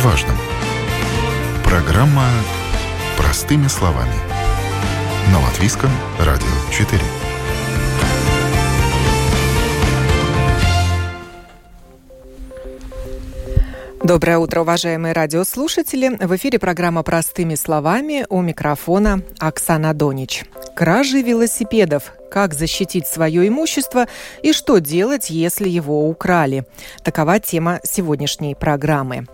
важном. Программа «Простыми словами» на Латвийском радио 4. Доброе утро, уважаемые радиослушатели. В эфире программа «Простыми словами» у микрофона Оксана Донич. Кражи велосипедов. Как защитить свое имущество и что делать, если его украли? Такова тема сегодняшней программы.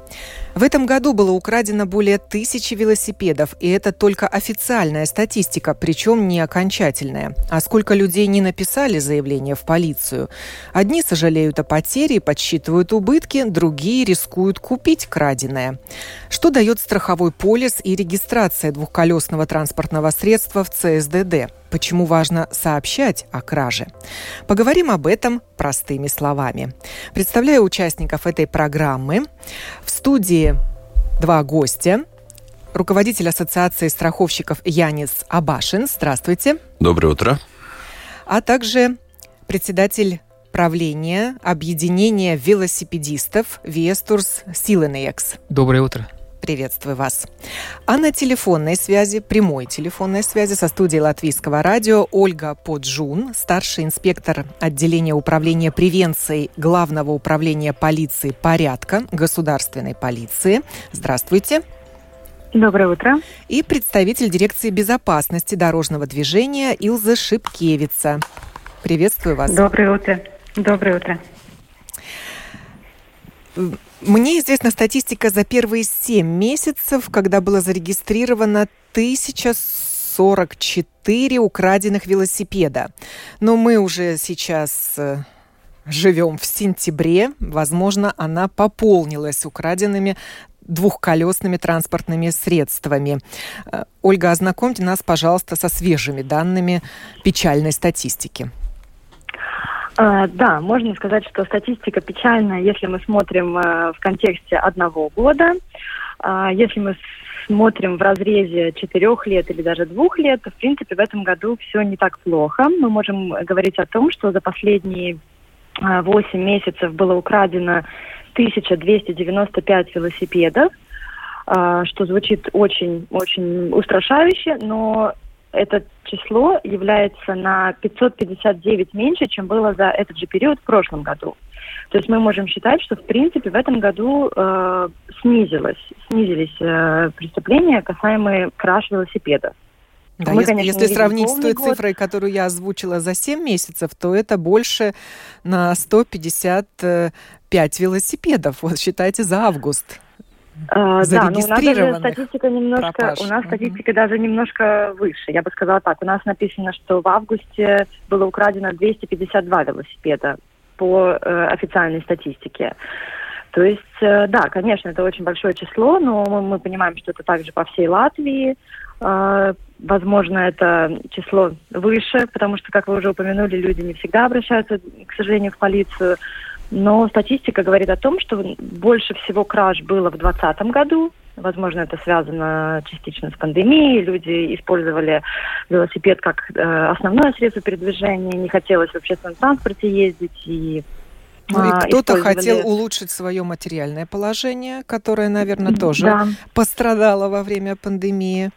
В этом году было украдено более тысячи велосипедов, и это только официальная статистика, причем не окончательная. А сколько людей не написали заявление в полицию? Одни сожалеют о потере подсчитывают убытки, другие рискуют купить краденое. Что дает страховой полис и регистрация двухколесного транспортного средства в ЦСДД? Почему важно сообщать о краже? Поговорим об этом простыми словами. Представляю участников этой программы. В студии два гостя. Руководитель Ассоциации страховщиков Янис Абашин. Здравствуйте. Доброе утро. А также председатель правления объединения велосипедистов Вестурс Силенекс. Доброе утро. Приветствую вас. А на телефонной связи, прямой телефонной связи со студией Латвийского радио Ольга Поджун, старший инспектор отделения управления превенцией Главного управления полиции порядка государственной полиции. Здравствуйте. Доброе утро. И представитель дирекции безопасности дорожного движения Илза Шипкевица. Приветствую вас. Доброе утро. Доброе утро. Мне известна статистика за первые 7 месяцев, когда было зарегистрировано 1044 украденных велосипеда. Но мы уже сейчас э, живем в сентябре. Возможно, она пополнилась украденными двухколесными транспортными средствами. Э, Ольга, ознакомьте нас, пожалуйста, со свежими данными печальной статистики. А, да, можно сказать, что статистика печальная, если мы смотрим э, в контексте одного года. А, если мы смотрим в разрезе четырех лет или даже двух лет, то, в принципе, в этом году все не так плохо. Мы можем говорить о том, что за последние а, восемь месяцев было украдено 1295 велосипедов, что звучит очень-очень устрашающе, но это число является на 559 меньше, чем было за этот же период в прошлом году. То есть мы можем считать, что в принципе в этом году э, снизилось, снизились э, преступления, касаемые краж велосипедов. Да, мы, если, конечно, если сравнить с той год. цифрой, которую я озвучила за 7 месяцев, то это больше на 155 велосипедов. Вот считайте за август. А, да, но у нас даже статистика немножко, пропаж. у нас статистика угу. даже немножко выше. Я бы сказала так, у нас написано, что в августе было украдено 252 велосипеда по э, официальной статистике. То есть, э, да, конечно, это очень большое число, но мы, мы понимаем, что это также по всей Латвии. Э, возможно, это число выше, потому что, как вы уже упомянули, люди не всегда обращаются, к сожалению, в полицию. Но статистика говорит о том, что больше всего краж было в 2020 году. Возможно, это связано частично с пандемией. Люди использовали велосипед как э, основное средство передвижения. Не хотелось в общественном транспорте ездить. И ну и а, кто-то хотел улучшить свое материальное положение, которое, наверное, тоже да. пострадало во время пандемии.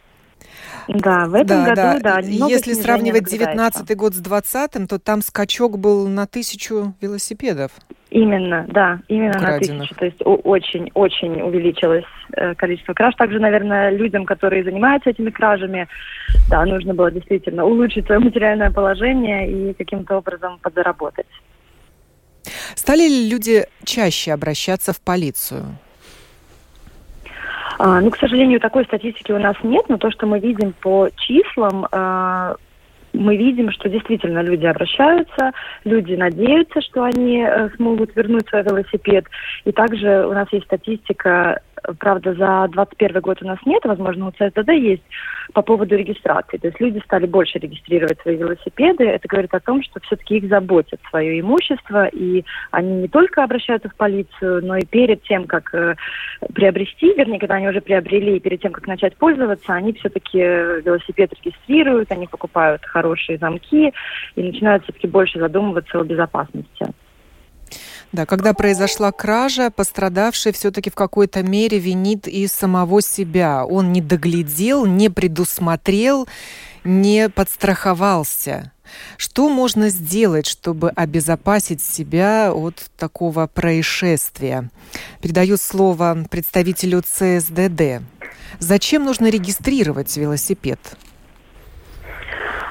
Да, в этом да, году, да. да Если сравнивать 19 год с 20 то там скачок был на тысячу велосипедов. Именно, да, именно Украденных. на тысячу. То есть очень-очень увеличилось э, количество краж. Также, наверное, людям, которые занимаются этими кражами, да, нужно было действительно улучшить свое материальное положение и каким-то образом подзаработать. Стали ли люди чаще обращаться в полицию? А, ну, к сожалению, такой статистики у нас нет, но то, что мы видим по числам, а, мы видим, что действительно люди обращаются, люди надеются, что они э, смогут вернуть свой велосипед. И также у нас есть статистика Правда, за 2021 год у нас нет, возможно, у ЦСДД есть по поводу регистрации. То есть люди стали больше регистрировать свои велосипеды. Это говорит о том, что все-таки их заботит свое имущество, и они не только обращаются в полицию, но и перед тем, как э, приобрести, вернее, когда они уже приобрели, и перед тем, как начать пользоваться, они все-таки велосипед регистрируют, они покупают хорошие замки и начинают все-таки больше задумываться о безопасности. Да, когда произошла кража, пострадавший все-таки в какой-то мере винит и самого себя. Он не доглядел, не предусмотрел, не подстраховался. Что можно сделать, чтобы обезопасить себя от такого происшествия? Передаю слово представителю ЦСДД. Зачем нужно регистрировать велосипед?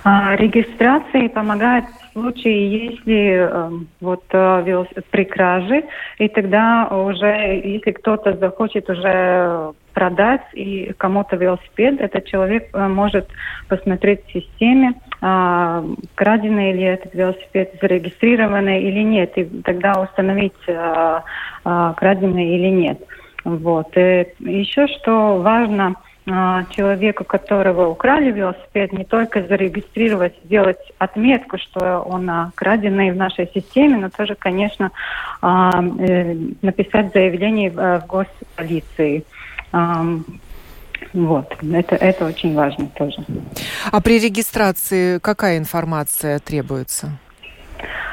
А, регистрация помогает случае, если э, вот э, при краже, и тогда уже, если кто-то захочет уже продать и кому-то велосипед, этот человек э, может посмотреть в системе, э, краденый ли этот велосипед, зарегистрированный или нет, и тогда установить, э, э, краденый или нет. Вот. И еще что важно – а, человеку, которого украли велосипед, не только зарегистрировать, сделать отметку, что он краденый в нашей системе, но тоже, конечно, э, написать заявление в госполиции. Вот, это, это очень важно тоже. А при регистрации какая информация требуется?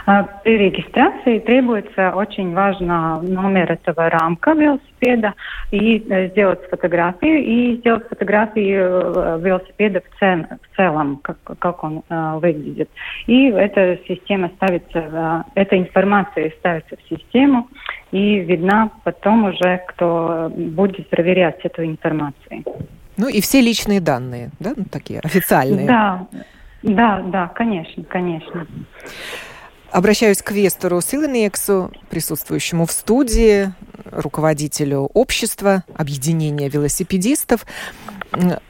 А, при регистрации требуется очень важно номер этого рамка велосипеда и э, сделать фотографию и сделать фотографию э, велосипеда в, цел, в целом, как, как он э, выглядит. И эта система ставится, э, эта информация ставится в систему и видна потом уже, кто будет проверять эту информацию. Ну и все личные данные, да, ну, такие официальные. Да, да, да, конечно, конечно. Обращаюсь к Вестеру Силанексу, присутствующему в студии, руководителю общества, объединения велосипедистов.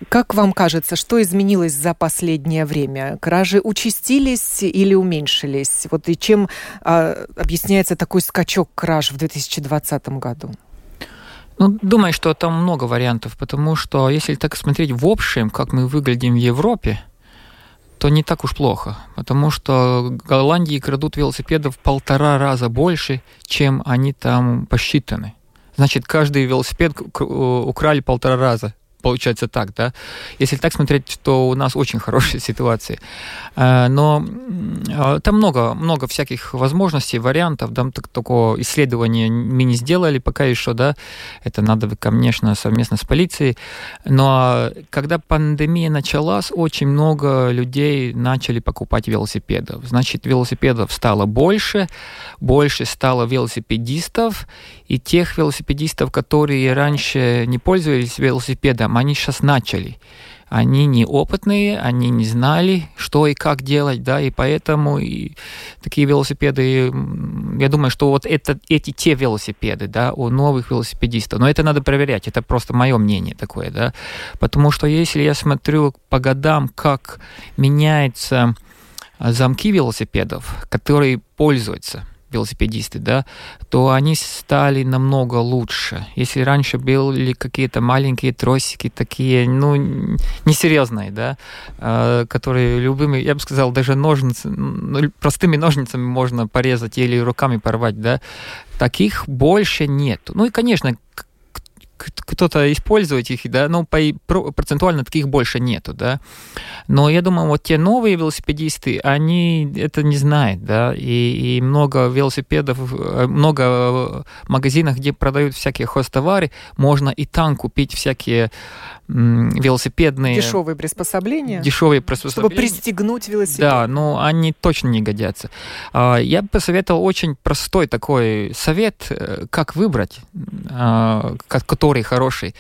Как вам кажется, что изменилось за последнее время? Кражи участились или уменьшились? Вот и чем а, объясняется такой скачок краж в 2020 году? Ну, думаю, что там много вариантов, потому что если так смотреть в общем, как мы выглядим в Европе, то не так уж плохо, потому что Голландии крадут велосипедов в полтора раза больше, чем они там посчитаны. Значит, каждый велосипед украли полтора раза получается так, да. Если так смотреть, то у нас очень хорошая ситуация. Э, но э, там много, много всяких возможностей, вариантов, там такого исследования мы не сделали пока еще, да, это надо, конечно, совместно с полицией, но когда пандемия началась, очень много людей начали покупать велосипедов. Значит, велосипедов стало больше, больше стало велосипедистов, и тех велосипедистов, которые раньше не пользовались велосипедом, они сейчас начали. Они неопытные, они не знали, что и как делать, да, и поэтому и такие велосипеды, я думаю, что вот это, эти те велосипеды, да, у новых велосипедистов, но это надо проверять, это просто мое мнение такое, да, потому что если я смотрю по годам, как меняются замки велосипедов, которые пользуются, велосипедисты, да, то они стали намного лучше. Если раньше были какие-то маленькие тросики такие, ну, несерьезные, да, э, которые любыми, я бы сказал, даже ножницы, ну, простыми ножницами можно порезать или руками порвать, да, таких больше нет. Ну и, конечно, кто-то использует их, да, но по, процентуально таких больше нету, да. Но я думаю, вот те новые велосипедисты, они это не знают, да, и, и много велосипедов, э, много магазинов, где продают всякие хостовары, можно и там купить всякие велосипедные... Дешевые приспособления? Дешевые приспособления. Чтобы пристегнуть велосипед. Да, но они точно не годятся. А, я бы посоветовал очень простой такой совет, э, как выбрать, а, который хороший.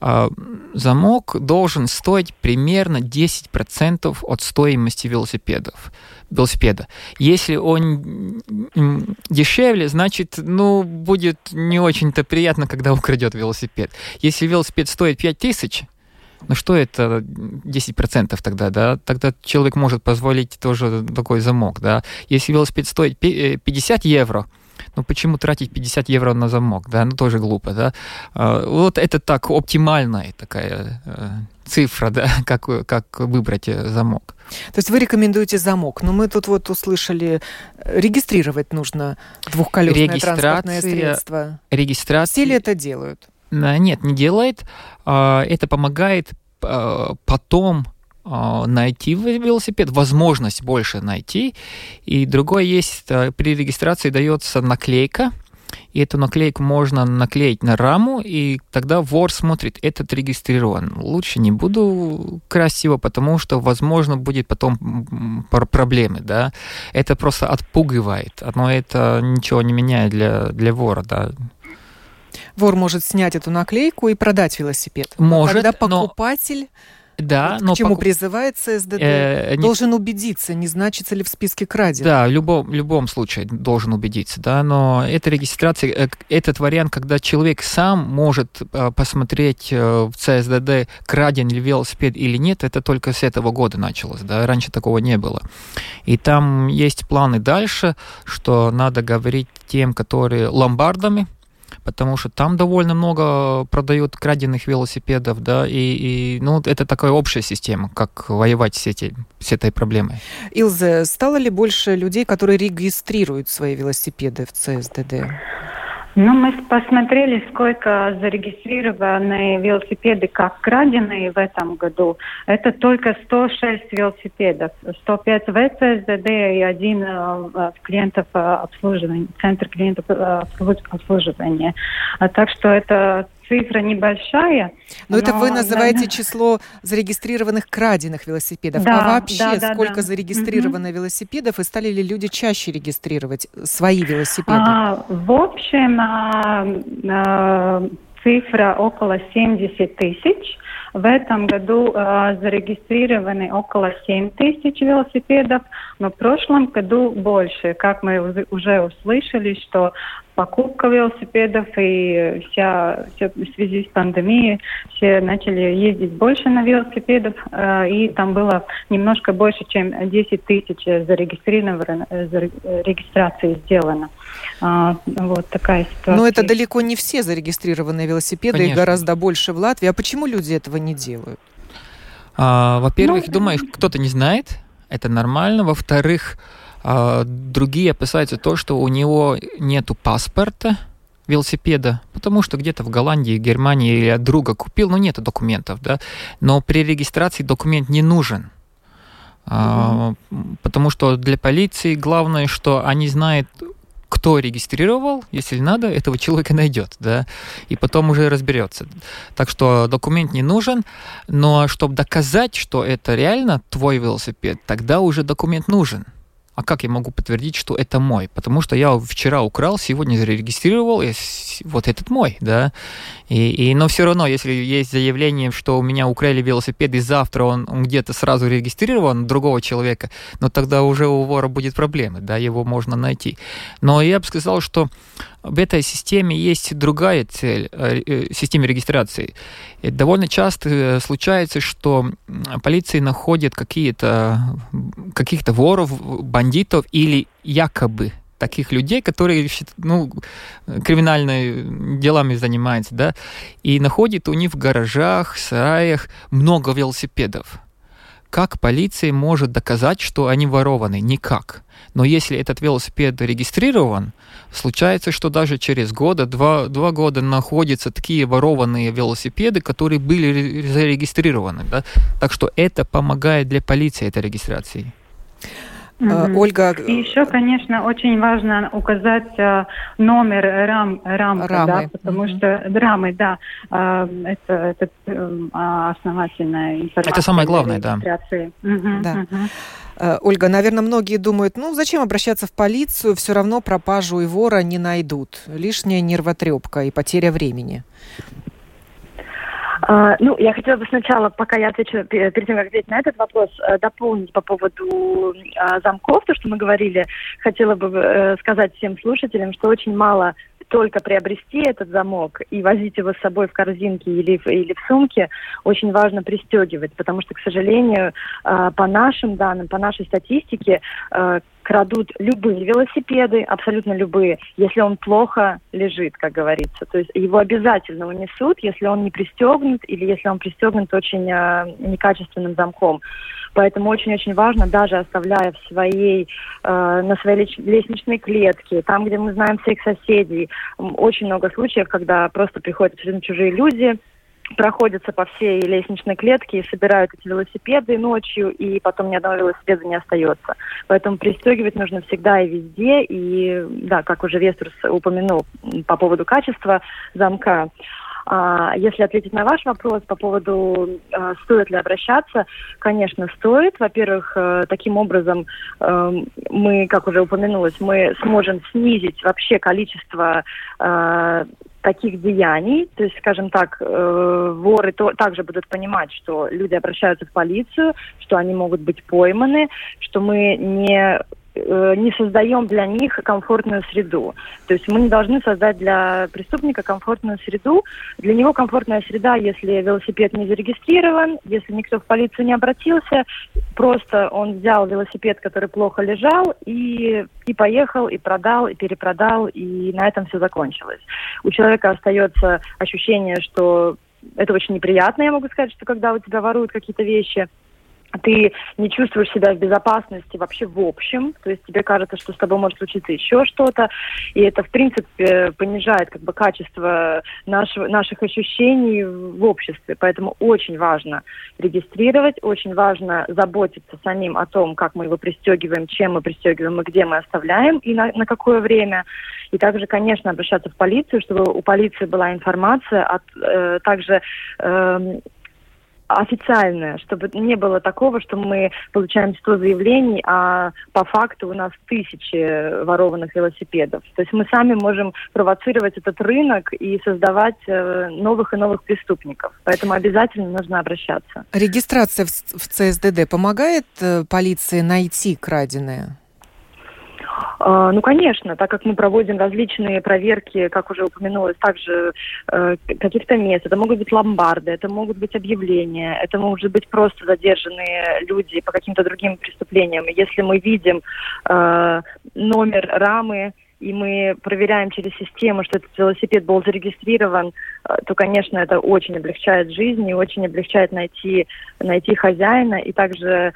А, замок должен стоить примерно 10% от стоимости велосипедов велосипеда. Если он дешевле, значит, ну, будет не очень-то приятно, когда украдет велосипед. Если велосипед стоит 5000, ну что это 10% тогда, да? Тогда человек может позволить тоже такой замок, да? Если велосипед стоит 50 э, евро, ну почему тратить 50 евро на замок, да? Ну тоже глупо, да? А, вот это так оптимальная такая э, цифра, да, как, как выбрать э, замок. То есть вы рекомендуете замок, но мы тут вот услышали, регистрировать нужно двухколесное транспортное средство. Регистрация. Все ли это делают? Нет, не делает. А, это помогает а, потом а, найти велосипед, возможность больше найти. И другое есть, э, при регистрации дается наклейка, и эту наклейку можно наклеить на раму, и тогда вор смотрит, этот регистрирован. Лучше не буду красиво, потому что, возможно, будет потом проблемы, да. Это просто отпугивает, но это ничего не меняет для, для вора, да. Вор может снять эту наклейку и продать велосипед. Может, Когда покупатель... Но да, вот но к чему покуп... призывает ССДД, э, должен не... убедиться, не значится ли в списке краден. Да, в любом, любом случае должен убедиться, да, но эта регистрация, э, этот вариант, когда человек сам может э, посмотреть э, в ЦСДД, краден ли велосипед или нет, это только с этого года началось, да, раньше такого не было. И там есть планы дальше, что надо говорить тем, которые ломбардами, потому что там довольно много продают краденных велосипедов, да, и, и ну, это такая общая система, как воевать с, эти, с этой проблемой. Илзе, стало ли больше людей, которые регистрируют свои велосипеды в ЦСДД? Ну, мы посмотрели, сколько зарегистрированы велосипеды как краденые в этом году. Это только 106 велосипедов, 105 в ЦСДД и один в клиентов обслуживания, центр клиентов обслуживания. А так что это цифра небольшая. Но, но это вы называете да, число зарегистрированных краденных велосипедов. Да, а вообще да, да, сколько да. зарегистрировано угу. велосипедов и стали ли люди чаще регистрировать свои велосипеды? А, в общем, а, а, цифра около 70 тысяч. В этом году э, зарегистрированы около 7 тысяч велосипедов, но в прошлом году больше. Как мы уже услышали, что покупка велосипедов и вся, все в связи с пандемией все начали ездить больше на велосипедах, э, и там было немножко больше, чем 10 тысяч зарегистрировано, регистрации сделано. А, вот такая ситуация. Но это далеко не все зарегистрированные велосипеды, Конечно. их гораздо больше в Латвии. А почему люди этого не делают? А, во-первых, ну, думаешь, кто-то не знает, это нормально. Во-вторых, другие опасаются то, что у него нету паспорта велосипеда, потому что где-то в Голландии, Германии или от друга купил, но нет документов, да. Но при регистрации документ не нужен. Mm-hmm. А, потому что для полиции главное, что они знают, кто регистрировал, если надо, этого человека найдет, да, и потом уже разберется. Так что документ не нужен, но чтобы доказать, что это реально твой велосипед, тогда уже документ нужен а как я могу подтвердить, что это мой? Потому что я вчера украл, сегодня зарегистрировал, и вот этот мой, да. И, и, но все равно, если есть заявление, что у меня украли велосипед, и завтра он, он где-то сразу регистрирован другого человека, но тогда уже у вора будет проблемы, да, его можно найти. Но я бы сказал, что в этой системе есть другая цель, э, э, системе регистрации. И довольно часто э, случается, что полиция находит какие-то каких-то воров, бандитов или якобы таких людей, которые ну, криминальными делами занимаются, да, и находит у них в гаражах, сараях много велосипедов. Как полиция может доказать, что они ворованы? Никак. Но если этот велосипед регистрирован, случается, что даже через года, два, два года находятся такие ворованные велосипеды, которые были зарегистрированы. Да? Так что это помогает для полиции, этой регистрации. Mm-hmm. Ольга. И еще, конечно, очень важно указать э, номер рам, рамка, рамы, да, потому mm-hmm. что рамы, да, э, это, это э, основательная информация. Это самое главное, да. Mm-hmm. да. Mm-hmm. Ольга, наверное, многие думают, ну зачем обращаться в полицию, все равно пропажу и вора не найдут. Лишняя нервотрепка и потеря времени. А, ну, я хотела бы сначала, пока я отвечу, перед тем, как ответить на этот вопрос, э, дополнить по поводу а, замков, то, что мы говорили. Хотела бы э, сказать всем слушателям, что очень мало только приобрести этот замок и возить его с собой в корзинке или или в сумке, очень важно пристегивать, потому что, к сожалению, э, по нашим данным, по нашей статистике, крадут любые велосипеды, абсолютно любые, если он плохо лежит, как говорится. То есть его обязательно унесут, если он не пристегнут или если он пристегнут очень э, некачественным замком. Поэтому очень-очень важно, даже оставляя в своей, э, на своей лестничной клетке, там, где мы знаем всех соседей, очень много случаев, когда просто приходят абсолютно чужие люди, проходятся по всей лестничной клетке и собирают эти велосипеды ночью, и потом ни одного велосипеда не остается. Поэтому пристегивать нужно всегда и везде. И да, как уже Вестерс упомянул по поводу качества замка, если ответить на ваш вопрос по поводу, а, стоит ли обращаться, конечно, стоит. Во-первых, э, таким образом эм, мы, как уже упомянулось, мы сможем снизить вообще количество э, таких деяний, то есть, скажем так, э, воры также будут понимать, что люди обращаются в полицию, что они могут быть пойманы, что мы не не создаем для них комфортную среду. То есть мы не должны создать для преступника комфортную среду. Для него комфортная среда, если велосипед не зарегистрирован, если никто в полицию не обратился, просто он взял велосипед, который плохо лежал, и, и поехал, и продал, и перепродал, и на этом все закончилось. У человека остается ощущение, что это очень неприятно, я могу сказать, что когда у тебя воруют какие-то вещи – ты не чувствуешь себя в безопасности вообще в общем, то есть тебе кажется, что с тобой может случиться еще что-то, и это, в принципе, понижает как бы качество нашего, наших ощущений в обществе, поэтому очень важно регистрировать, очень важно заботиться самим о том, как мы его пристегиваем, чем мы пристегиваем и где мы оставляем, и на, на какое время, и также, конечно, обращаться в полицию, чтобы у полиции была информация, от, э, также э, официальное, чтобы не было такого, что мы получаем 100 заявлений, а по факту у нас тысячи ворованных велосипедов. То есть мы сами можем провоцировать этот рынок и создавать э, новых и новых преступников. Поэтому обязательно нужно обращаться. Регистрация в ЦСДД помогает э, полиции найти краденое? А, ну, конечно, так как мы проводим различные проверки, как уже упомянулось, также э, каких-то мест. Это могут быть ломбарды, это могут быть объявления, это может быть просто задержанные люди по каким-то другим преступлениям. Если мы видим э, номер рамы, и мы проверяем через систему, что этот велосипед был зарегистрирован, э, то, конечно, это очень облегчает жизнь и очень облегчает найти, найти хозяина. И также,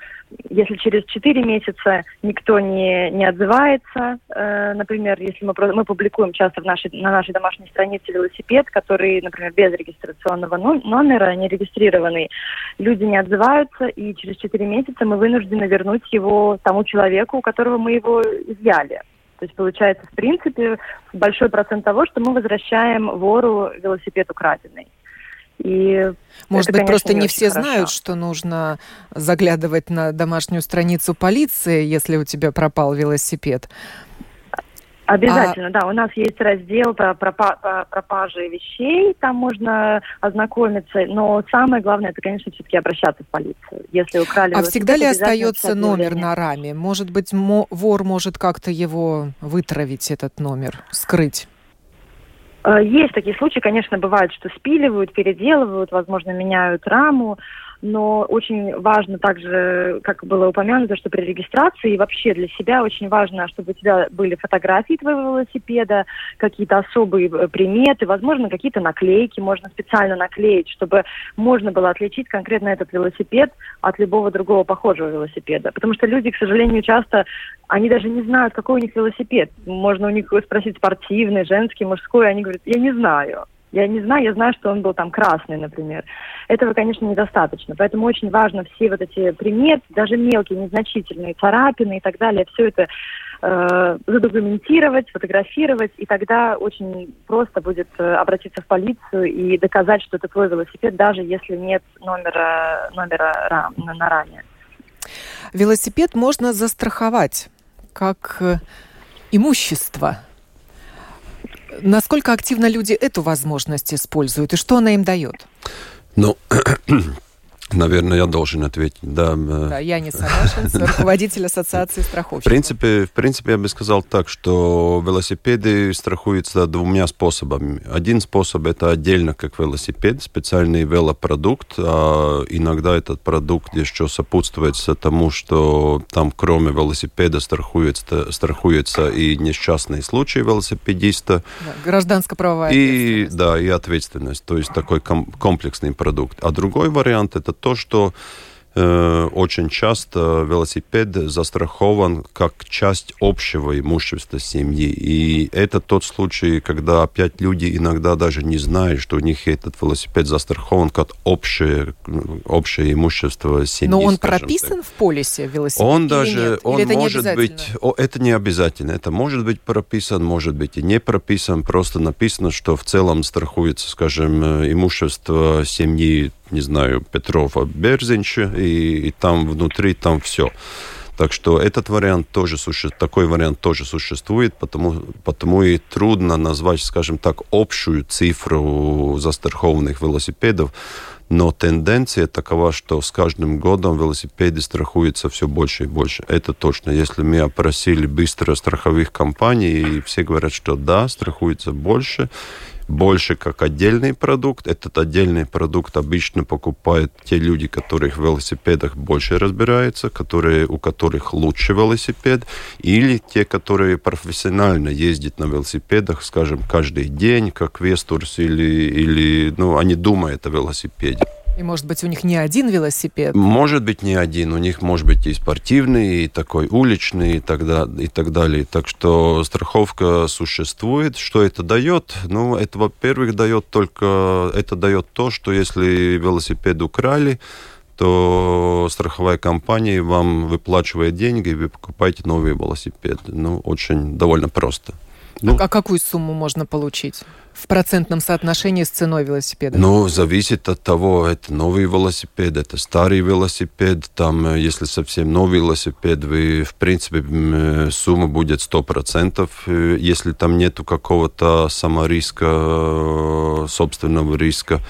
если через 4 месяца никто не, не отзывается, э, например, если мы, мы публикуем часто в нашей, на нашей домашней странице велосипед, который, например, без регистрационного номера, не регистрированный, люди не отзываются, и через 4 месяца мы вынуждены вернуть его тому человеку, у которого мы его изъяли. То есть получается, в принципе, большой процент того, что мы возвращаем вору велосипед украденный. И Может это, быть, конечно, просто не, не все хорошо. знают, что нужно заглядывать на домашнюю страницу полиции, если у тебя пропал велосипед. Обязательно, а... да. У нас есть раздел про, про, про пропажи вещей, там можно ознакомиться, но самое главное, это, конечно, все-таки обращаться в полицию. Если украли... А всегда ли остается номер на раме? Может быть, вор может как-то его вытравить, этот номер, скрыть? Э, есть такие случаи, конечно, бывает, что спиливают, переделывают, возможно, меняют раму, но очень важно также, как было упомянуто, что при регистрации вообще для себя очень важно, чтобы у тебя были фотографии твоего велосипеда, какие-то особые э, приметы, возможно, какие-то наклейки можно специально наклеить, чтобы можно было отличить конкретно этот велосипед от любого другого похожего велосипеда. Потому что люди, к сожалению, часто, они даже не знают, какой у них велосипед. Можно у них спросить спортивный, женский, мужской, они говорят, я не знаю. Я не знаю, я знаю, что он был там красный, например. Этого, конечно, недостаточно. Поэтому очень важно все вот эти приметы, даже мелкие, незначительные царапины и так далее, все это э, задокументировать, фотографировать, и тогда очень просто будет э, обратиться в полицию и доказать, что это твой велосипед, даже если нет номера, номера на раме. Велосипед можно застраховать как э, имущество – Насколько активно люди эту возможность используют и что она им дает? Ну, Наверное, я должен ответить. Да, э, да я не согласен, руководитель Ассоциации страховщиков. В принципе, в принципе, я бы сказал так, что велосипеды страхуются двумя способами. Один способ – это отдельно как велосипед, специальный велопродукт. А иногда этот продукт еще сопутствуется тому, что там кроме велосипеда страхуется, страхуется и несчастный случай велосипедиста. Да, гражданско-правовая и, Да, и ответственность. То есть такой комплексный продукт. А другой вариант – это то, что Э, очень часто велосипед застрахован как часть общего имущества семьи. И это тот случай, когда опять люди иногда даже не знают, что у них этот велосипед застрахован как общее, общее имущество семьи. Но он прописан так. в полисе велосипеда? Он даже, нет? он или может не быть, о, это не обязательно. Это может быть прописан, может быть и не прописан. Просто написано, что в целом страхуется, скажем, э, имущество семьи не знаю, Петрова, Берзинча, и, и там внутри там все. Так что этот вариант тоже существует, такой вариант тоже существует, потому, потому и трудно назвать, скажем так, общую цифру застрахованных велосипедов. Но тенденция такова, что с каждым годом велосипеды страхуются все больше и больше. Это точно. Если мы опросили быстро страховых компаний, все говорят, что да, страхуется больше, больше как отдельный продукт. Этот отдельный продукт обычно покупают те люди, которые в велосипедах больше разбираются, которые, у которых лучше велосипед, или те, которые профессионально ездят на велосипедах, скажем, каждый день, как Вестурс, или, или ну, они думают о велосипеде. И, может быть, у них не один велосипед? Может быть, не один. У них может быть и спортивный, и такой уличный, и так, да, и так далее. Так что страховка существует. Что это дает? Ну, это, во-первых, дает только... Это дает то, что если велосипед украли, то страховая компания вам выплачивает деньги, и вы покупаете новый велосипед. Ну, очень довольно просто. Ну, а какую сумму можно получить? В процентном соотношении с ценой велосипеда? Ну, зависит от того, это новый велосипед, это старый велосипед. Там, э, если совсем новый велосипед, вы, в принципе, э, сумма будет 100%. Э, если там нету какого-то самориска, собственного риска,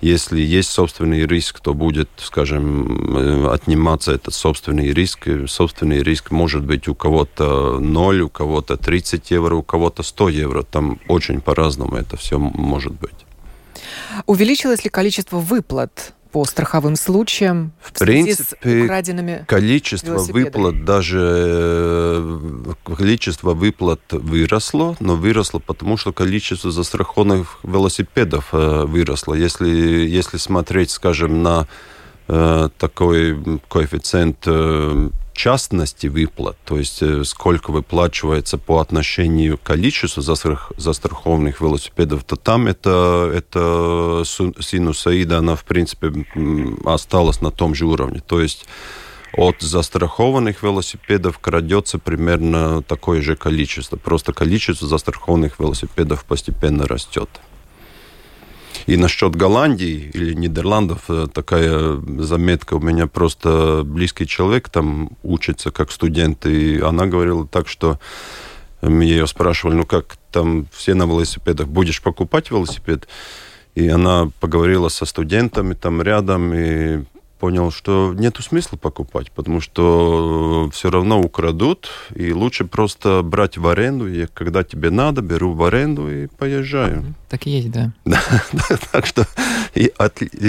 если есть собственный риск, то будет, скажем, отниматься этот собственный риск. Собственный риск может быть у кого-то 0, у кого-то 30 евро, у кого-то 100 евро. Там очень по-разному это все может быть. Увеличилось ли количество выплат по страховым случаям в, в принципе, с количество выплат даже э, количество выплат выросло, но выросло потому, что количество застрахованных велосипедов э, выросло. Если если смотреть, скажем, на э, такой коэффициент частности выплат, то есть э, сколько выплачивается по отношению к количеству застрах, застрахованных велосипедов, то там это, это синусоида, она в принципе осталась на том же уровне. То есть от застрахованных велосипедов крадется примерно такое же количество. Просто количество застрахованных велосипедов постепенно растет. И насчет Голландии или Нидерландов э, такая заметка. У меня просто близкий человек там учится как студент, и она говорила так, что мы ее спрашивали, ну как там все на велосипедах, будешь покупать велосипед? И она поговорила со студентами там рядом, и понял, что нету смысла покупать, потому что все равно украдут, и лучше просто брать в аренду. И когда тебе надо, беру в аренду и поезжаю. Так и есть, да. так что...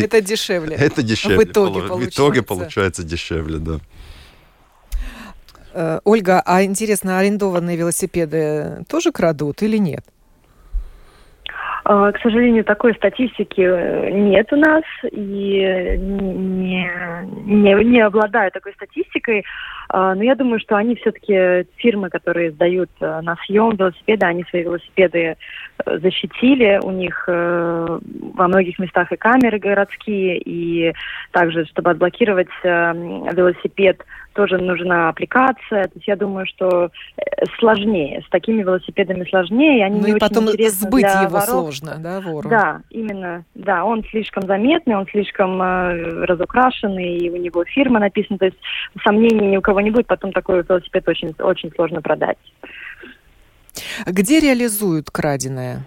Это дешевле. Это дешевле. В итоге, в итоге получается дешевле, да. Э, Ольга, а интересно, арендованные велосипеды тоже крадут или нет? А, к сожалению, такой статистики э, нет у нас, и не, не, не обладаю такой статистикой. А, но я думаю, что они все-таки, фирмы, которые сдают э, на съем велосипеды, они свои велосипеды э, защитили. У них во многих местах и камеры городские, и также, чтобы отблокировать велосипед, тоже нужна аппликация. То есть я думаю, что сложнее. С такими велосипедами сложнее. И они ну не и потом сбыть его воров. сложно, да, вору? Да, именно. Да, он слишком заметный, он слишком э, разукрашенный, и у него фирма написана. То есть сомнений ни у кого не будет. Потом такой велосипед очень, очень сложно продать. Где реализуют краденое?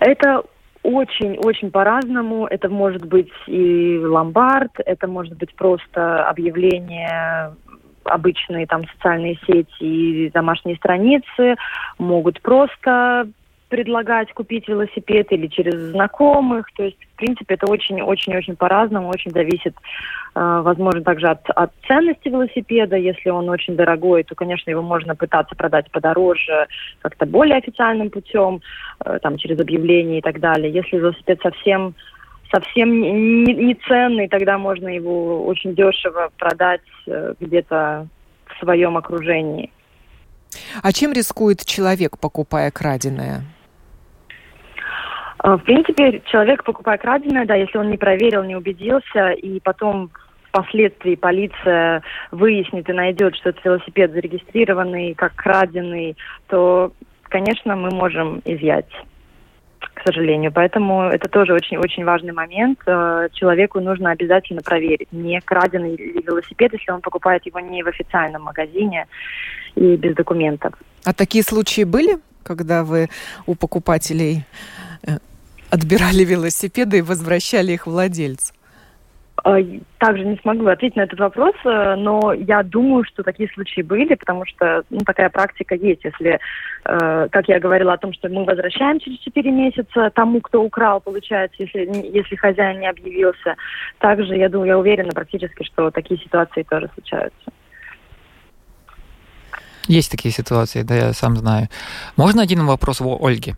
Это очень-очень по-разному. Это может быть и ломбард, это может быть просто объявление обычные там социальные сети и домашние страницы, могут просто предлагать купить велосипед или через знакомых. То есть, в принципе, это очень-очень-очень по-разному, очень зависит, э, возможно, также от, от ценности велосипеда. Если он очень дорогой, то, конечно, его можно пытаться продать подороже, как-то более официальным путем, э, там, через объявления и так далее. Если велосипед совсем совсем не, не ценный, тогда можно его очень дешево продать э, где-то в своем окружении. А чем рискует человек, покупая краденое? А, в принципе, человек, покупая краденое, да, если он не проверил, не убедился, и потом впоследствии полиция выяснит и найдет, что этот велосипед зарегистрированный как краденый, то, конечно, мы можем изъять к сожалению. Поэтому это тоже очень-очень важный момент. Э, человеку нужно обязательно проверить, не краденый ли велосипед, если он покупает его не в официальном магазине и без документов. А такие случаи были, когда вы у покупателей э, отбирали велосипеды и возвращали их владельцу? А, также не смогу ответить на этот вопрос, э, но я думаю, что такие случаи были, потому что ну, такая практика есть. Если, э, как я говорила о том, что мы возвращаем через 4 месяца тому, кто украл, получается, если, если хозяин не объявился. Также, я думаю, я уверена практически, что такие ситуации тоже случаются. Есть такие ситуации, да, я сам знаю. Можно один вопрос у Ольги?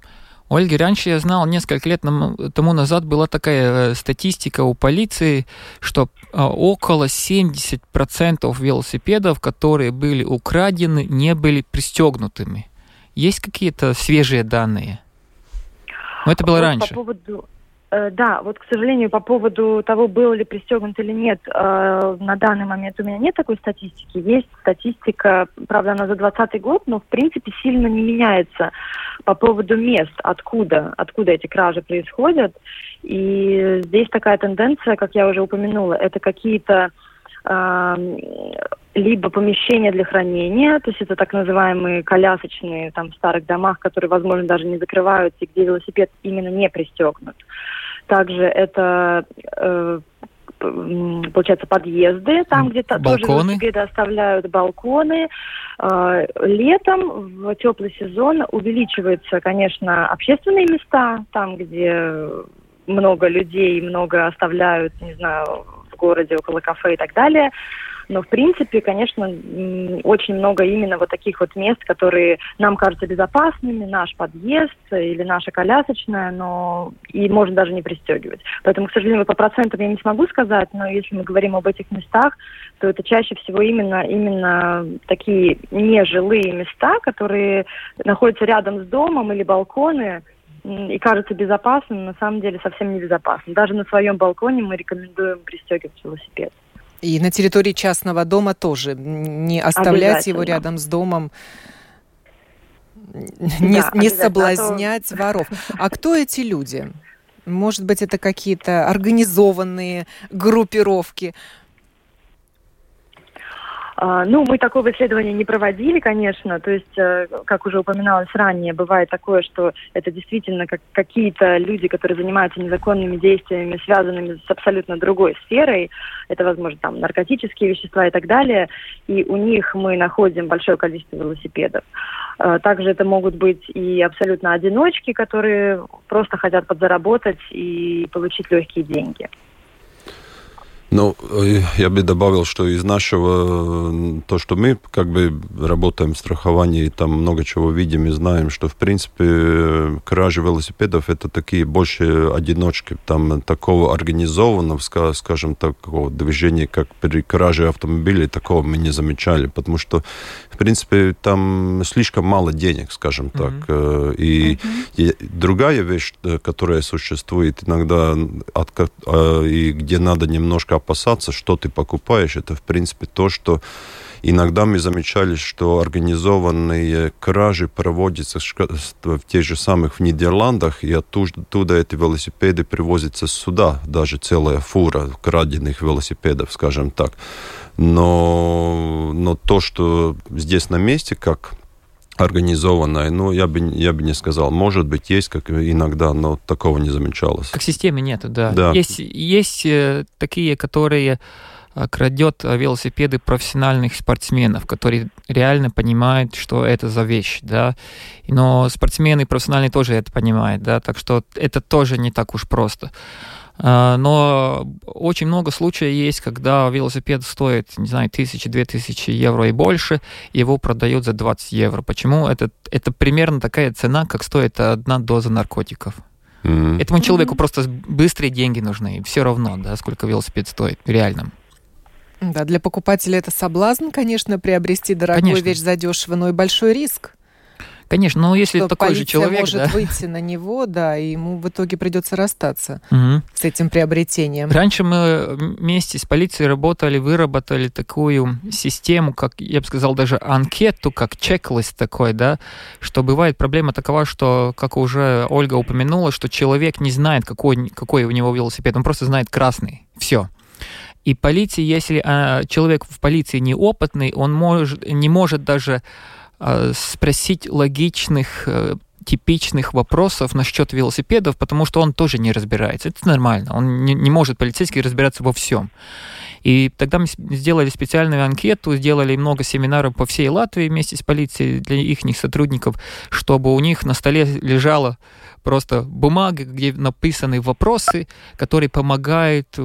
Ольги, раньше я знал, несколько лет тому назад была такая э, статистика у полиции, что а, около 70% велосипедов, которые были украдены, не были пристегнутыми. Есть какие-то свежие данные? Но это было вот раньше. По поводу, Э, да, вот, к сожалению, по поводу того, был ли пристегнут или нет, э, на данный момент у меня нет такой статистики. Есть статистика, правда, она за 2020 год, но, в принципе, сильно не меняется по поводу мест, откуда, откуда эти кражи происходят. И здесь такая тенденция, как я уже упомянула, это какие-то либо помещения для хранения, то есть это так называемые колясочные там в старых домах, которые, возможно, даже не закрываются, где велосипед именно не пристегнут. Также это э, получается, подъезды, там, где -то тоже велосипеды оставляют балконы. Э, летом, в теплый сезон, увеличиваются, конечно, общественные места, там, где много людей, много оставляют, не знаю, в городе около кафе и так далее. Но, в принципе, конечно, очень много именно вот таких вот мест, которые нам кажутся безопасными, наш подъезд или наша колясочная, но и можно даже не пристегивать. Поэтому, к сожалению, по процентам я не смогу сказать, но если мы говорим об этих местах, то это чаще всего именно, именно такие нежилые места, которые находятся рядом с домом или балконы, и кажется безопасным, на самом деле совсем не безопасно. Даже на своем балконе мы рекомендуем пристегивать велосипед. И на территории частного дома тоже не оставлять его рядом с домом, не, да, не соблазнять а то... воров. А кто эти люди? Может быть, это какие-то организованные группировки? А, ну, мы такого исследования не проводили, конечно. То есть, э, как уже упоминалось ранее, бывает такое, что это действительно как какие-то люди, которые занимаются незаконными действиями, связанными с абсолютно другой сферой. Это, возможно, там наркотические вещества и так далее. И у них мы находим большое количество велосипедов. А, также это могут быть и абсолютно одиночки, которые просто хотят подзаработать и получить легкие деньги. Ну, э, я бы добавил, что из нашего, то, что мы как бы работаем в страховании, там много чего видим и знаем, что, в принципе, кражи велосипедов это такие больше одиночки, там такого организованного, скажем, такого движения, как при краже автомобилей, такого мы не замечали, потому что, в принципе, там слишком мало денег, скажем так. Mm-hmm. И, mm-hmm. и другая вещь, э, которая существует иногда, от, и где надо немножко опасаться, что ты покупаешь. Это, в принципе, то, что Иногда мы замечали, что организованные кражи проводятся в тех же самых в Нидерландах, и оттуда эти велосипеды привозятся сюда, даже целая фура краденных велосипедов, скажем так. Но, но то, что здесь на месте, как организованная, ну, я бы, я бы не сказал. Может быть, есть как иногда, но такого не замечалось. Как системы нет, да. да. Есть, есть э, такие, которые э, крадет э, велосипеды профессиональных спортсменов, которые реально понимают, что это за вещь, да. Но спортсмены профессиональные тоже это понимают, да, так что это тоже не так уж просто. А, но очень много случаев есть, когда велосипед стоит, не знаю, тысячи, две тысячи евро и больше, его продают за 20 евро. Почему? Это, это примерно такая цена, как стоит одна доза наркотиков. Mm-hmm. Этому человеку mm-hmm. просто быстрые деньги нужны, и все равно, да, сколько велосипед стоит в реальном. Да, для покупателя это соблазн, конечно, приобрести дорогую конечно. вещь задешево, но и большой риск. Конечно, но если что такой же человек, может да? выйти на него, да, и ему в итоге придется расстаться угу. с этим приобретением. Раньше мы вместе с полицией работали, выработали такую систему, как я бы сказал, даже анкету, как чек-лист такой, да, что бывает проблема такова, что, как уже Ольга упомянула, что человек не знает, какой, какой у него велосипед, он просто знает красный, все. И полиция, если а, человек в полиции неопытный, он может, не может даже спросить логичных э, типичных вопросов насчет велосипедов, потому что он тоже не разбирается. Это нормально. Он не, не может полицейский разбираться во всем. И тогда мы сделали специальную анкету, сделали много семинаров по всей Латвии вместе с полицией для их сотрудников, чтобы у них на столе лежало просто бумага, где написаны вопросы, которые помогают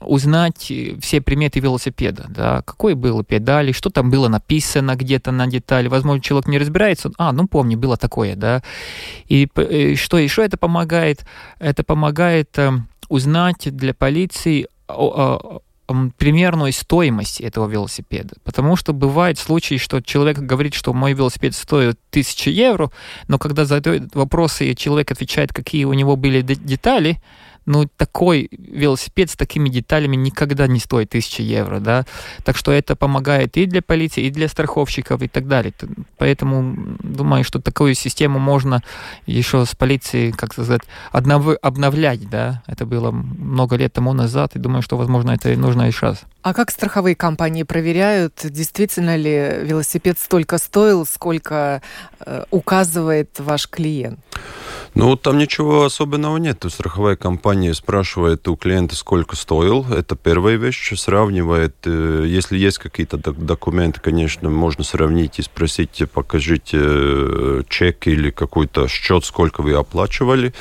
узнать э, все приметы велосипеда. Да? Какой было педали, что там было написано где-то на детали. Возможно, человек не разбирается. А, ну помню, было такое, да. И, и э, что еще это помогает? Это помогает э, узнать для полиции о, примерную стоимость этого велосипеда. Потому что бывает случаи, что человек говорит, что мой велосипед стоит 1000 евро, но когда задают вопросы, и человек отвечает, какие у него были детали, ну, такой велосипед с такими деталями никогда не стоит 1000 евро, да, так что это помогает и для полиции, и для страховщиков, и так далее. Поэтому думаю, что такую систему можно еще с полицией, как сказать, обнов... обновлять, да, это было много лет тому назад, и думаю, что, возможно, это и нужно и сейчас. А как страховые компании проверяют, действительно ли велосипед столько стоил, сколько э, указывает ваш клиент? Ну, там ничего особенного нет. Страховая компания спрашивает у клиента, сколько стоил. Это первая вещь. Сравнивает. Э, если есть какие-то документы, конечно, можно сравнить и спросить, покажите э, чек или какой-то счет, сколько вы оплачивали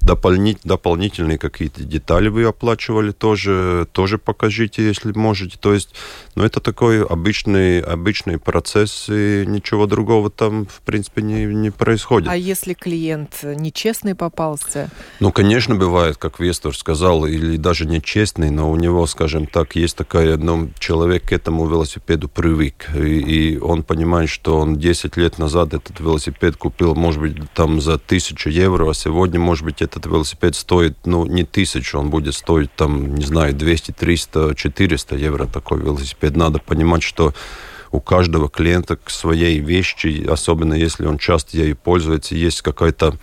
дополнить, дополнительные какие-то детали вы оплачивали, тоже, тоже покажите, если можете. То есть, ну, это такой обычный, обычный процесс, и ничего другого там, в принципе, не, не происходит. А если клиент нечестный попался? Ну, конечно, бывает, как Вестор сказал, или даже нечестный, но у него, скажем так, есть такая, ну, человек к этому велосипеду привык, и, и он понимает, что он 10 лет назад этот велосипед купил, может быть, там за тысячу евро, а сегодня, может быть, этот велосипед стоит, ну, не тысячу, он будет стоить, там, не знаю, 200, 300, 400 евро такой велосипед. Надо понимать, что у каждого клиента к своей вещи, особенно если он часто ею пользуется, есть какая-то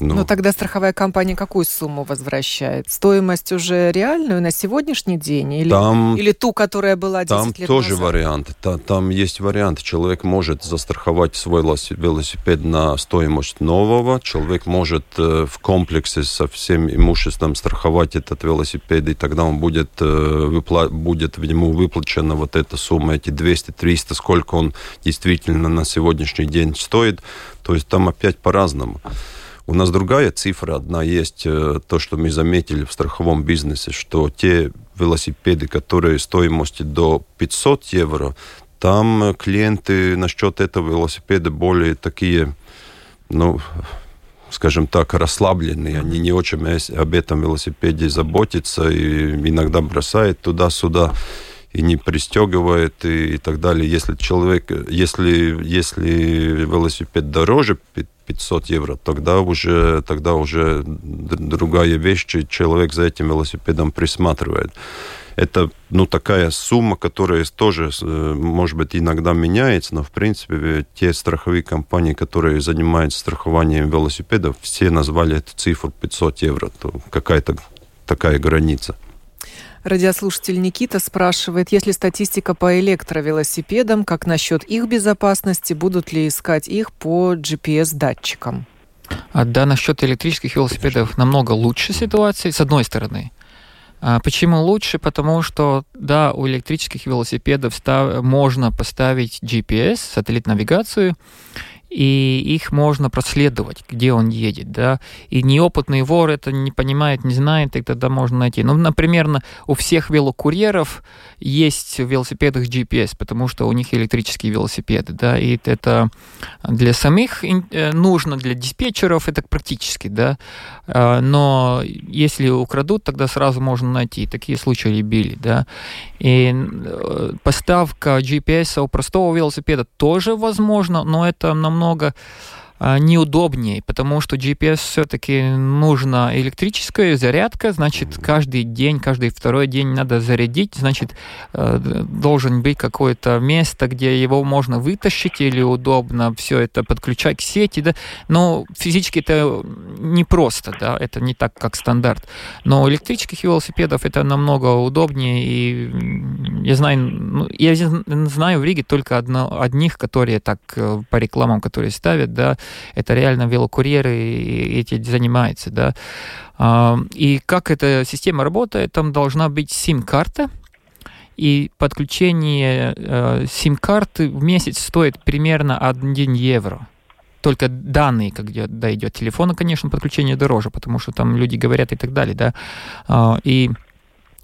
ну, Но тогда страховая компания какую сумму возвращает? Стоимость уже реальную на сегодняшний день? Или, там, или ту, которая была 10 там лет тоже назад? вариант. Там, там есть вариант. Человек может застраховать свой велосипед на стоимость нового. Человек может э, в комплексе со всем имуществом страховать этот велосипед, и тогда он будет, э, выпла- будет ему выплачена вот эта сумма, эти 200-300, сколько он действительно на сегодняшний день стоит. То есть там опять по-разному. У нас другая цифра одна есть, э, то, что мы заметили в страховом бизнесе, что те велосипеды, которые стоимостью до 500 евро, там клиенты насчет этого велосипеда более такие, ну, скажем так, расслабленные. Они не очень об этом велосипеде заботятся и иногда бросают туда-сюда и не пристегивает и, и так далее. Если человек, если, если велосипед дороже 500 евро, тогда уже, тогда уже другая вещь, человек за этим велосипедом присматривает. Это ну, такая сумма, которая тоже, э, может быть, иногда меняется, но, в принципе, те страховые компании, которые занимаются страхованием велосипедов, все назвали эту цифру 500 евро. То какая-то такая граница. Радиослушатель Никита спрашивает, есть ли статистика по электровелосипедам, как насчет их безопасности, будут ли искать их по GPS-датчикам? А, да, насчет электрических велосипедов намного лучше ситуация, с одной стороны. А почему лучше? Потому что, да, у электрических велосипедов став... можно поставить GPS, сателлит-навигацию, и их можно проследовать, где он едет, да, и неопытный вор это не понимает, не знает, и тогда можно найти. Ну, например, у всех велокурьеров есть в велосипедах GPS, потому что у них электрические велосипеды, да, и это для самих э, нужно, для диспетчеров это практически, да, а, но если украдут, тогда сразу можно найти. Такие случаи били, да. И э, поставка GPS у простого велосипеда тоже возможно, но это намного а, неудобнее, потому что GPS все-таки нужна электрическая зарядка, значит, каждый день, каждый второй день надо зарядить, значит, э, должен быть какое-то место, где его можно вытащить или удобно все это подключать к сети, да, но физически это непросто, да, это не так, как стандарт. Но электрических велосипедов это намного удобнее, и я знаю, ну, я знаю в Риге только одно, одних, которые так э, по рекламам, которые ставят, да, это реально велокурьеры эти занимаются, да. А, и как эта система работает, там должна быть сим-карта, и подключение э, сим-карты в месяц стоит примерно 1 евро. Только данные, когда идет телефона, конечно, подключение дороже, потому что там люди говорят и так далее, да. А, и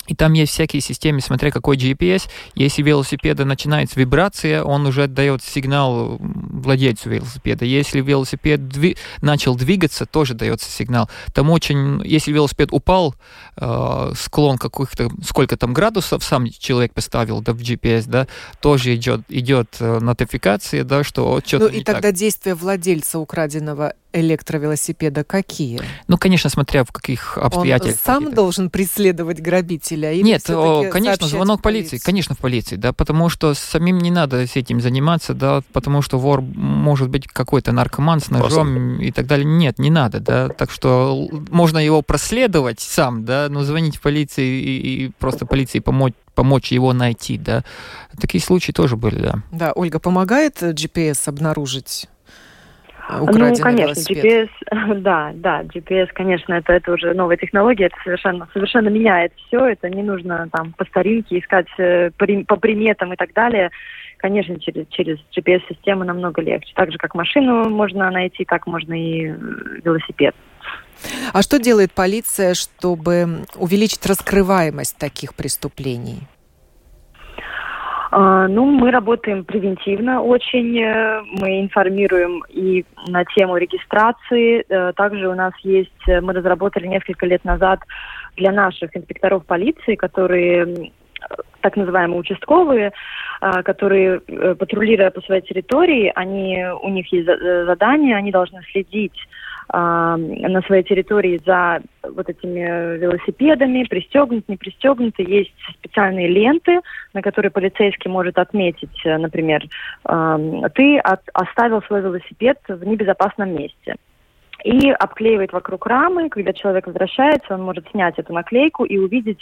и там есть всякие системы, смотря какой GPS. Если велосипеда начинается вибрация, он уже отдает сигнал владельцу велосипеда. Если велосипед дви... начал двигаться, тоже дается сигнал. Там очень, если велосипед упал, э, склон каких-то, сколько там градусов сам человек поставил да, в GPS, да, тоже идет, идет э, нотификация, да, что что-то Ну и тогда так. действия владельца украденного электровелосипеда какие? Ну, конечно, смотря в каких обстоятельствах. Он сам должен преследовать грабителя? Или Нет, о, конечно, звонок полиции. Конечно, в полиции, да, потому что самим не надо с этим заниматься, да, потому что вор может быть какой-то наркоман с ножом Просто. и так далее. Нет, не надо, да, так что можно его проследовать сам, да, но звонить в полиции и, и просто полиции помочь помочь его найти, да. Такие случаи тоже были, да. Да, Ольга, помогает GPS обнаружить ну, конечно, велосипед. GPS, да, да, GPS, конечно, это, это уже новая технология, это совершенно, совершенно меняет все, это не нужно там по старинке искать э, по приметам и так далее. Конечно, через, через GPS-систему намного легче. Так же, как машину можно найти, так можно и э, велосипед. А что делает полиция, чтобы увеличить раскрываемость таких преступлений? А, ну, мы работаем превентивно очень. Э, мы информируем и на тему регистрации. Э, также у нас есть, э, мы разработали несколько лет назад для наших инспекторов полиции, которые так называемые участковые, которые, патрулируя по своей территории, они, у них есть задание, они должны следить на своей территории за вот этими велосипедами, пристегнут, не пристегнуты. Есть специальные ленты, на которые полицейский может отметить, э, например, ты от, оставил свой велосипед в небезопасном месте и обклеивает вокруг рамы. Когда человек возвращается, он может снять эту наклейку и увидеть,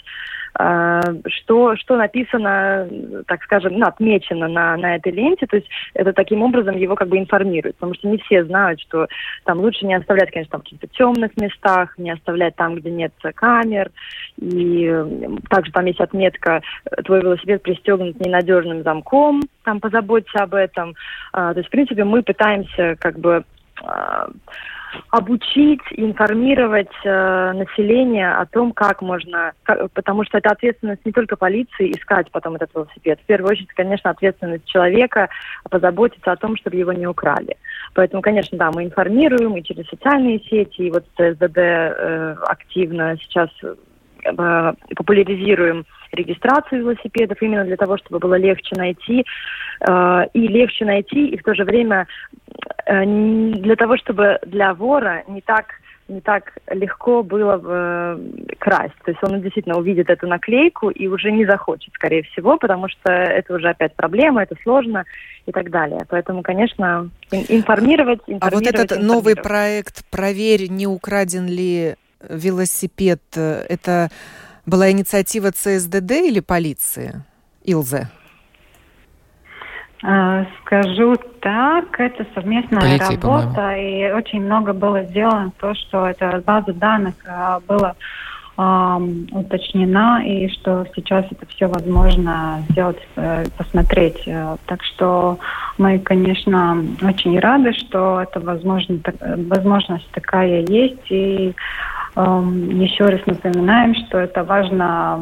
э, что, что написано, так скажем, ну, отмечено на, на этой ленте. То есть это таким образом его как бы информирует. Потому что не все знают, что там лучше не оставлять, конечно, там в каких-то темных местах, не оставлять там, где нет камер. И также там есть отметка, твой велосипед пристегнут ненадежным замком, там позаботься об этом. А, то есть, в принципе, мы пытаемся как бы а, обучить, информировать э, население о том, как можно, как, потому что это ответственность не только полиции искать потом этот велосипед. В первую очередь, конечно, ответственность человека позаботиться о том, чтобы его не украли. Поэтому, конечно, да, мы информируем и через социальные сети, и вот СДД э, активно сейчас популяризируем регистрацию велосипедов именно для того, чтобы было легче найти э, и легче найти и в то же время э, для того, чтобы для вора не так не так легко было э, красть. То есть он действительно увидит эту наклейку и уже не захочет, скорее всего, потому что это уже опять проблема, это сложно и так далее. Поэтому, конечно, информировать, информировать. А вот этот новый проект «Проверь, не украден ли велосипед», э, это была инициатива ЦСДД или полиции, Илзе? А, скажу так, это совместная Полиции, работа, и очень много было сделано, то, что эта база данных а, была уточнена, и что сейчас это все возможно сделать, э, посмотреть. Э, так что мы, конечно, очень рады, что эта возможно, возможность такая есть, и еще раз напоминаем, что это важно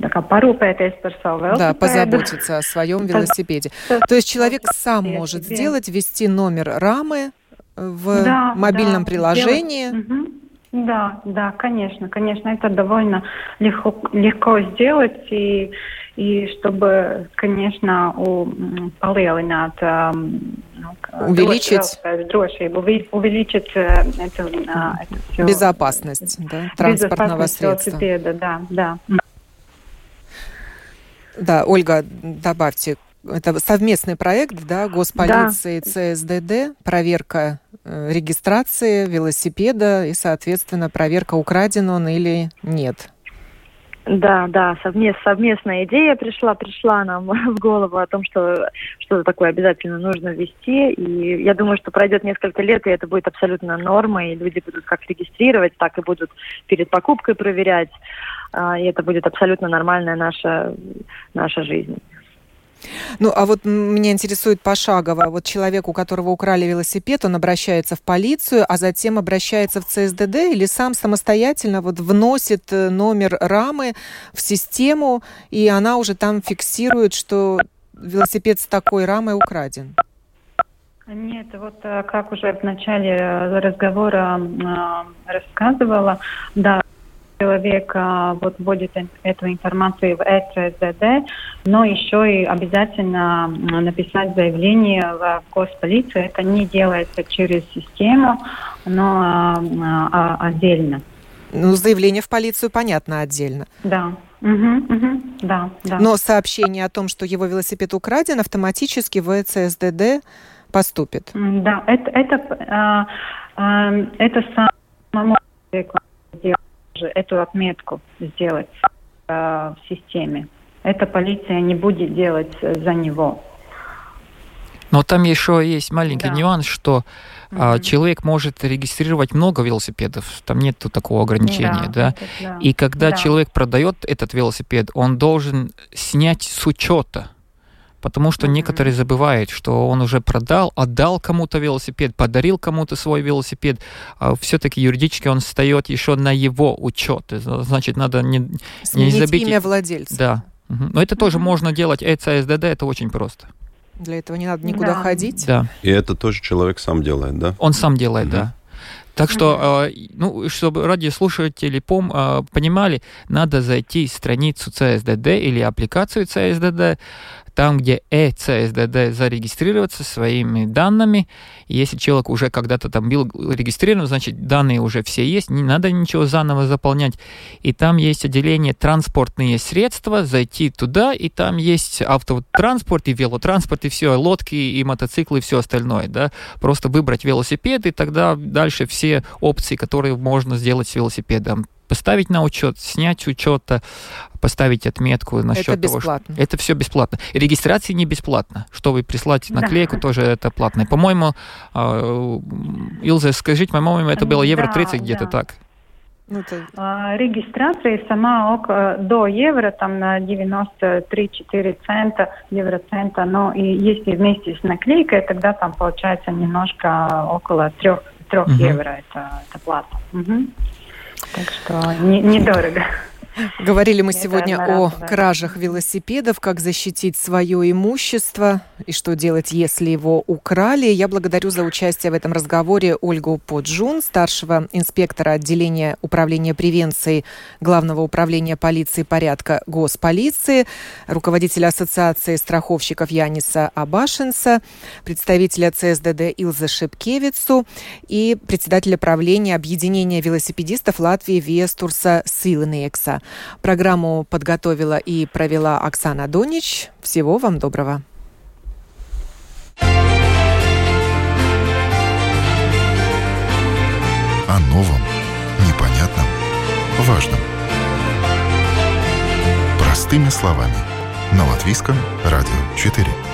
такая порūpēties par savu велосипеду. Да, позаботиться о своем велосипеде. То есть человек сам может сделать, ввести номер рамы в да, мобильном да, приложении. Да, да, конечно, конечно, это довольно легко, легко сделать и и чтобы, конечно, у, palielināt, увеличить, drošību, увеличить эту, эту безопасность да, транспортного средства. Да, да. Да, Ольга, добавьте, это совместный проект, да, Госполиции, да. ЦСДД, проверка э, регистрации велосипеда и, соответственно, проверка, украден он или нет. Да, да, совмест, совместная идея пришла, пришла нам в голову о том, что что-то такое обязательно нужно ввести. И я думаю, что пройдет несколько лет, и это будет абсолютно нормой, и люди будут как регистрировать, так и будут перед покупкой проверять. А, и это будет абсолютно нормальная наша, наша жизнь. Ну, а вот меня интересует пошагово. Вот человек, у которого украли велосипед, он обращается в полицию, а затем обращается в ЦСДД или сам самостоятельно вот вносит э, номер рамы в систему, и она уже там фиксирует, что велосипед с такой рамой украден? Нет, вот э, как уже в начале э, разговора рассказывала, да, человек вот вводит эту информацию в ЭЦСДД, но еще и обязательно написать заявление в госполицию. Это не делается через систему, но а, а, отдельно. Ну, заявление в полицию понятно отдельно. Да. Угу, угу, да, да. Но сообщение о том, что его велосипед украден, автоматически в ЭЦСДД поступит. Да, это, это, а, а, это самому эту отметку сделать э, в системе. Эта полиция не будет делать за него. Но там еще есть маленький да. нюанс, что mm-hmm. человек может регистрировать много велосипедов, там нет такого ограничения, да. да? Это, да. И когда да. человек продает этот велосипед, он должен снять с учета Потому что mm-hmm. некоторые забывают, что он уже продал, отдал кому-то велосипед, подарил кому-то свой велосипед. А все-таки юридически он встает еще на его учет. Значит, надо не, не забыть... имя владельца. Да. Угу. Но это mm-hmm. тоже можно делать. ЭЦСДД это очень просто. Для этого не надо никуда да. ходить. Да. И это тоже человек сам делает, да? Он сам делает, угу. да. Так что, mm-hmm. ну, чтобы радиослушатели пом, а, понимали, надо зайти в страницу ЦСДД или аппликацию ЦСДД, там, где ЭЦСДД зарегистрироваться своими данными. Если человек уже когда-то там был регистрирован, значит, данные уже все есть, не надо ничего заново заполнять. И там есть отделение «Транспортные средства», зайти туда, и там есть автотранспорт и велотранспорт, и все, лодки и мотоциклы, и все остальное, да. Просто выбрать велосипед, и тогда дальше все опции, которые можно сделать с велосипедом поставить на учет, снять учета, поставить отметку насчет это бесплатно. того, что это все бесплатно. И регистрация не бесплатна. Что вы прислать наклейку, да. тоже это платно. По-моему, э, Илза, скажите, по-моему, это было евро 30 да, где-то да. так. Ну, это... А, регистрация сама около, до евро, там на 93-4 цента, евроцента, но и если вместе с наклейкой, тогда там получается немножко около 3, 3 угу. евро это, это плата. Угу. Так что не, недорого. Говорили мы сегодня о кражах велосипедов, как защитить свое имущество и что делать, если его украли. Я благодарю за участие в этом разговоре Ольгу Поджун, старшего инспектора отделения управления превенции Главного управления полиции порядка Госполиции, руководителя Ассоциации страховщиков Яниса Абашинса, представителя ЦСДД Илза Шепкевицу и председателя правления объединения велосипедистов Латвии Вестурса Силнекса. Программу подготовила и провела Оксана Донич. Всего вам доброго. О новом, непонятном, важном. Простыми словами. На Латвийском радио 4.